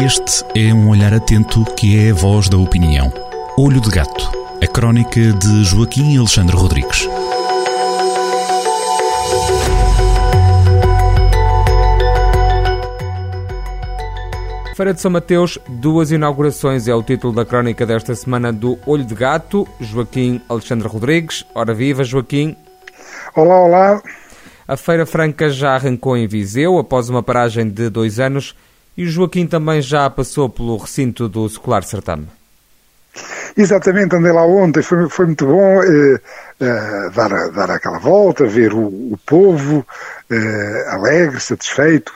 Este é um olhar atento que é a voz da opinião. Olho de Gato, a crónica de Joaquim Alexandre Rodrigues. Feira de São Mateus, duas inaugurações é o título da crónica desta semana do Olho de Gato. Joaquim Alexandre Rodrigues. Ora viva, Joaquim. Olá, olá. A Feira Franca já arrancou em Viseu após uma paragem de dois anos e o Joaquim também já passou pelo recinto do Secular Certame. Exatamente, andei lá ontem, foi, foi muito bom eh, eh, dar, dar aquela volta, ver o, o povo eh, alegre, satisfeito.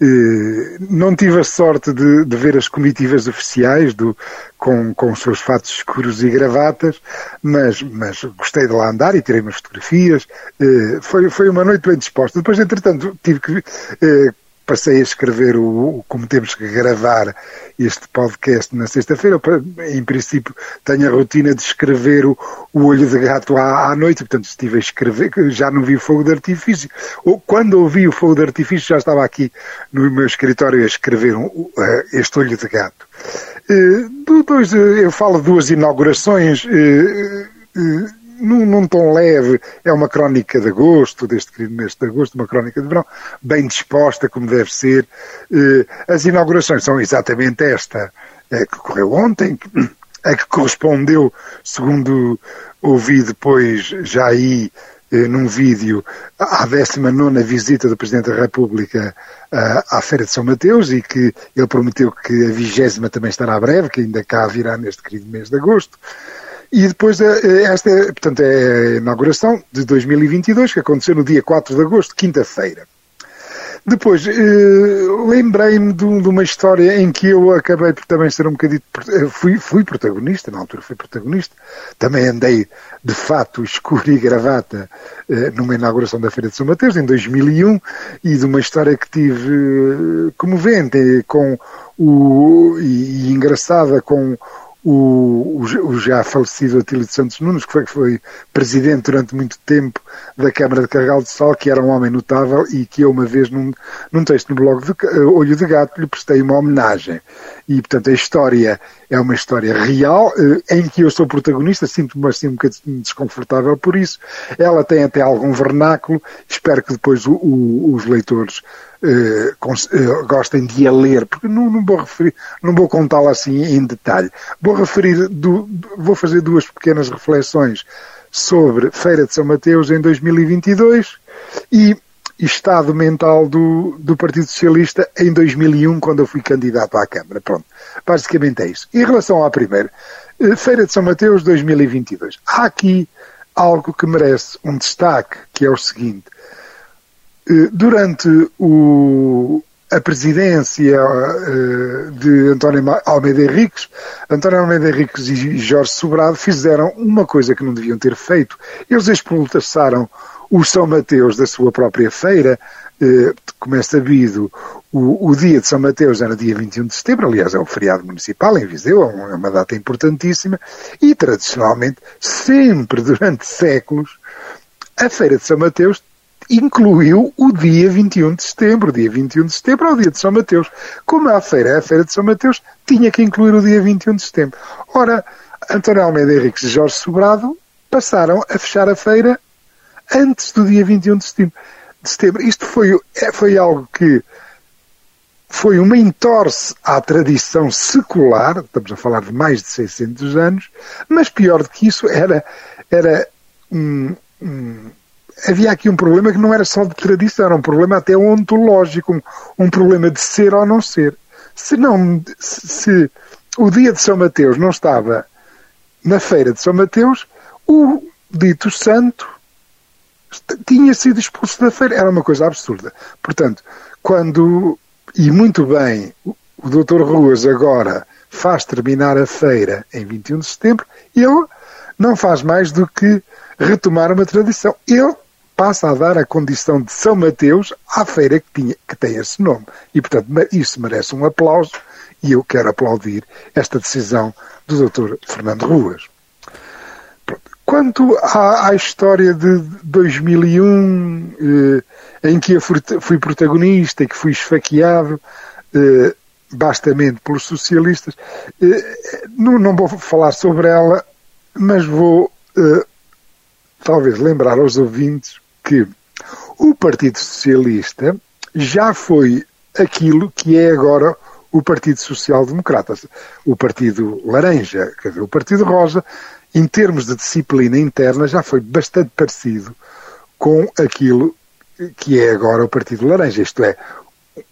Eh, não tive a sorte de, de, ver as comitivas oficiais do, com, com os seus fatos escuros e gravatas, mas, mas gostei de lá andar e tirei umas fotografias. Eh, foi, foi uma noite bem disposta. Depois, entretanto, tive que eh, passei a escrever o, o, como temos que gravar este podcast na sexta-feira. Em princípio, tenho a rotina de escrever o, o olho de gato à, à, noite, portanto, estive a escrever, já não vi o fogo de artifício. Quando ouvi o fogo de artifício, já estava aqui no meu escritório a escrever um, uh, este olho de gato. Uh, dois, uh, eu falo de duas inaugurações num, num, tom leve, é uma crónica de agosto, deste querido mês de agosto, uma crónica de verão, bem disposta, como deve ser. Eh, as inaugurações são exatamente esta eh, que ocorreu ontem, a que correspondeu, segundo ouvi depois, já aí, eh, num vídeo, à 19 visita do Presidente da República à Feira de São Mateus e que ele prometeu que a vigésima também estará breve, que ainda cá virá neste querido mês de agosto. E depois, eh, eh, esta é, portanto, é a inauguração de 2022, que aconteceu no dia 4 de agosto, quinta-feira. Depois, eh, lembrei-me de, uma história em que eu acabei por também ser um bocadinho. Fui, fui protagonista, na altura fui protagonista. Também andei de fato escuro e gravata numa inauguração da Feira de São Mateus, em 2001, e de uma história que tive comovente com o, e, e engraçada com o, o, já falecido Atílio de Santos Nunes, que foi, que foi presidente durante muito tempo da Câmara de Carregal de Sal, que era um homem notável e que eu uma vez num, num texto no blog de uh, Olho de Gato lhe prestei uma homenagem. E, portanto, a história é uma história real, uh, em que eu sou protagonista, sinto-me assim um bocadinho desconfortável por isso. Ela tem até algum vernáculo, espero que depois o, o, os leitores Uh, uh, gostem de a ler, porque não, não vou referir, não vou contá-la assim em detalhe. Vou referir, do, vou fazer duas pequenas reflexões sobre Feira de São Mateus em 2022 e estado mental do, do Partido Socialista em 2001, quando eu fui candidato à Câmara. Pronto, basicamente é isso. Em relação à primeira, uh, Feira de São Mateus 2022, há aqui algo que merece um destaque, que é o seguinte eh, durante o, a presidência uh, de António Almeida Henriques, António Almeida Henriques e Jorge Sobrado fizeram uma coisa que não deviam ter feito. Eles expulsaram os São Mateus da sua própria feira, uh, como é sabido, o, o, dia de São Mateus era dia 21 de setembro, aliás é um feriado municipal em Viseu, é uma data importantíssima, e tradicionalmente, sempre durante séculos, a Feira de São Mateus incluiu o dia 21 de setembro. O dia 21 de setembro é o dia de São Mateus. Como a feira é a feira de São Mateus, tinha que incluir o dia 21 de setembro. Ora, António Almeida Henriques e Jorge Sobrado passaram a fechar a feira antes do dia 21 de setembro. De setembro. Isto foi, é, foi algo que foi uma entorse à tradição secular, estamos a falar de mais de 600 anos, mas pior do que isso era, era um, um havia aqui um problema que não era só de tradição, era um problema até ontológico, um, um problema de ser ou não ser. Se, não, se, se o dia de São Mateus não estava na feira de São Mateus, o dito santo tinha sido expulso da feira. Era uma coisa absurda. Portanto, quando, e muito bem, o Dr. Ruas agora faz terminar a feira em 21 de setembro, ele não faz mais do que retomar uma tradição. Ele passa a dar a condição de São Mateus à feira que, tinha, que tem esse nome. E, portanto, isso merece um aplauso e eu quero aplaudir esta decisão do Dr. Fernando Ruas. Quanto à, à, história de 2001, eh, em que eu fui, protagonista e que fui esfaqueado, eh, bastamente pelos socialistas. Não, não vou falar sobre ela, mas vou talvez lembrar aos ouvintes que o Partido Socialista já foi aquilo que é agora o Partido Social Democrata, o Partido Laranja, quer dizer, o Partido Rosa, em termos de disciplina interna, já foi bastante parecido com aquilo que é agora o Partido Laranja, isto é,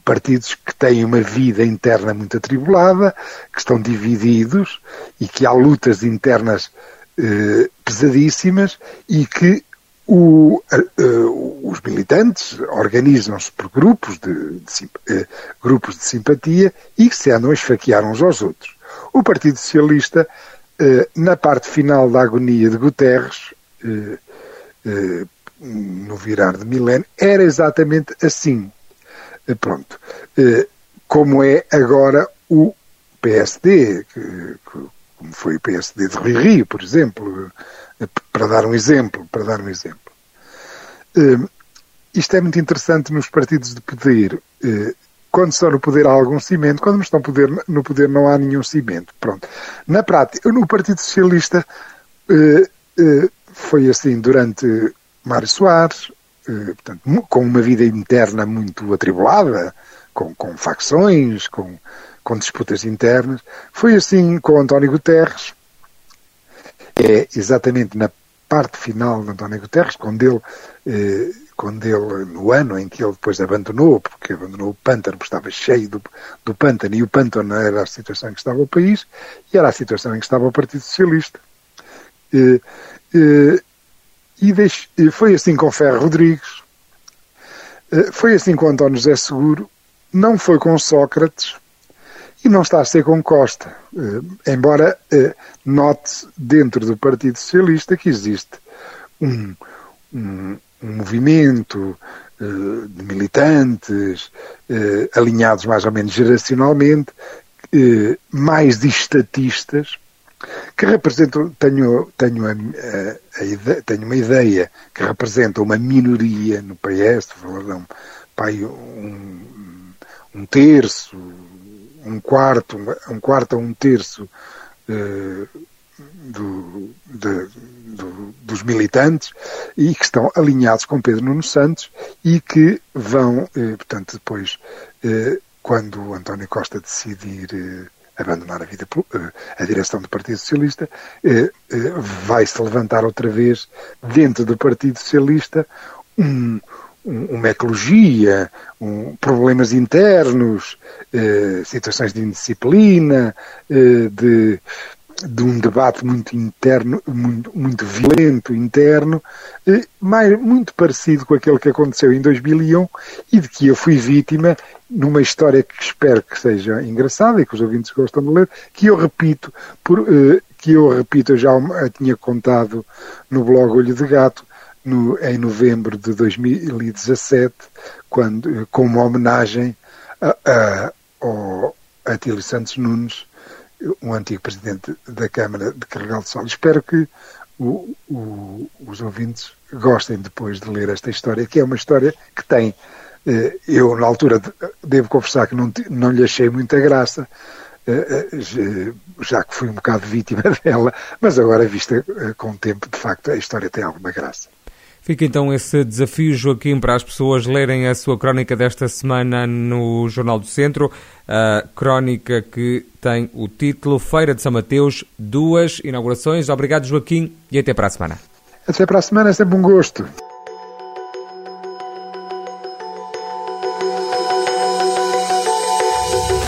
partidos que têm uma vida interna muito atribulada, que estão divididos e que há lutas internas eh, pesadíssimas e que o, uh, os militantes organizam-se por grupos de, de uh, grupos de simpatia e que se andam a esfaquear uns aos outros. O Partido Socialista, uh, na parte final da agonia de Guterres, no virar de milénio, era exatamente assim. pronto. como é agora o PSD, que, que, como foi o PSD de Rui Rio, por exemplo, para dar um exemplo, para dar um exemplo. Uh, isto é muito interessante nos partidos de poder. Uh, quando estão no poder há algum cimento, quando não estão poder, no poder não há nenhum cimento. Pronto. Na prática, no Partido Socialista uh, foi assim durante Mário Soares, portanto, com uma vida interna muito atribulada, com, com facções, com, com disputas internas. Foi assim com António Guterres, é exatamente na parte final de António Guterres, quando ele, eh, quando ele, no ano em que ele depois abandonou, porque abandonou o pântano, porque estava cheio do, do pântano, e o pântano era a situação em que estava o país, e era a situação em que estava o Partido Socialista. Eh, eh, e deixe, foi assim com Ferro Rodrigues, eh, foi assim com António José Seguro, não foi com Sócrates, e não está a ser com Costa. Eh, embora eh, note dentro do Partido Socialista que existe um, um, um movimento eh, de militantes alinhados mais ou menos geracionalmente, mais de estatistas, que representam, tenho, tenho, a, a, a ideia, tenho uma ideia que representa uma minoria no PS, pai, um, um terço, um quarto, um quarto a um terço uh, do, de, do, dos militantes e que estão alinhados com Pedro Nuno Santos e que vão, eh, portanto, depois, eh, quando António Costa decidir eh, abandonar a vida, eh, a direção do Partido Socialista, eh, vai-se levantar outra vez dentro do Partido Socialista um, uma ecologia, um, problemas internos, eh, situações de indisciplina, eh, de, de, um debate muito interno, muito, muito violento interno, eh, mais, muito parecido com aquele que aconteceu em 2001 e de que eu fui vítima numa história que espero que seja engraçada e que os ouvintes gostam de ler, que eu repito, por, eh, que eu repito, eu já tinha contado no blog Olho de Gato, no, em novembro de 2017, quando, com uma homenagem a, a, ao Atílio Santos Nunes, um antigo presidente da Câmara de Carregal de Sol. Espero que o, o, os ouvintes gostem depois de ler esta história, que é uma história que tem. Eh, eu, na altura, devo confessar que não, não lhe achei muita graça, eh, eh, já que fui um bocado vítima dela, mas agora, vista com o tempo, de facto, a história tem alguma graça. Fica então esse desafio, Joaquim, para as pessoas lerem a sua crónica desta semana no Jornal do Centro, a crónica que tem o título Feira de São Mateus, duas inaugurações. Obrigado, Joaquim, e até para a semana. Até para a semana, é sempre um gosto.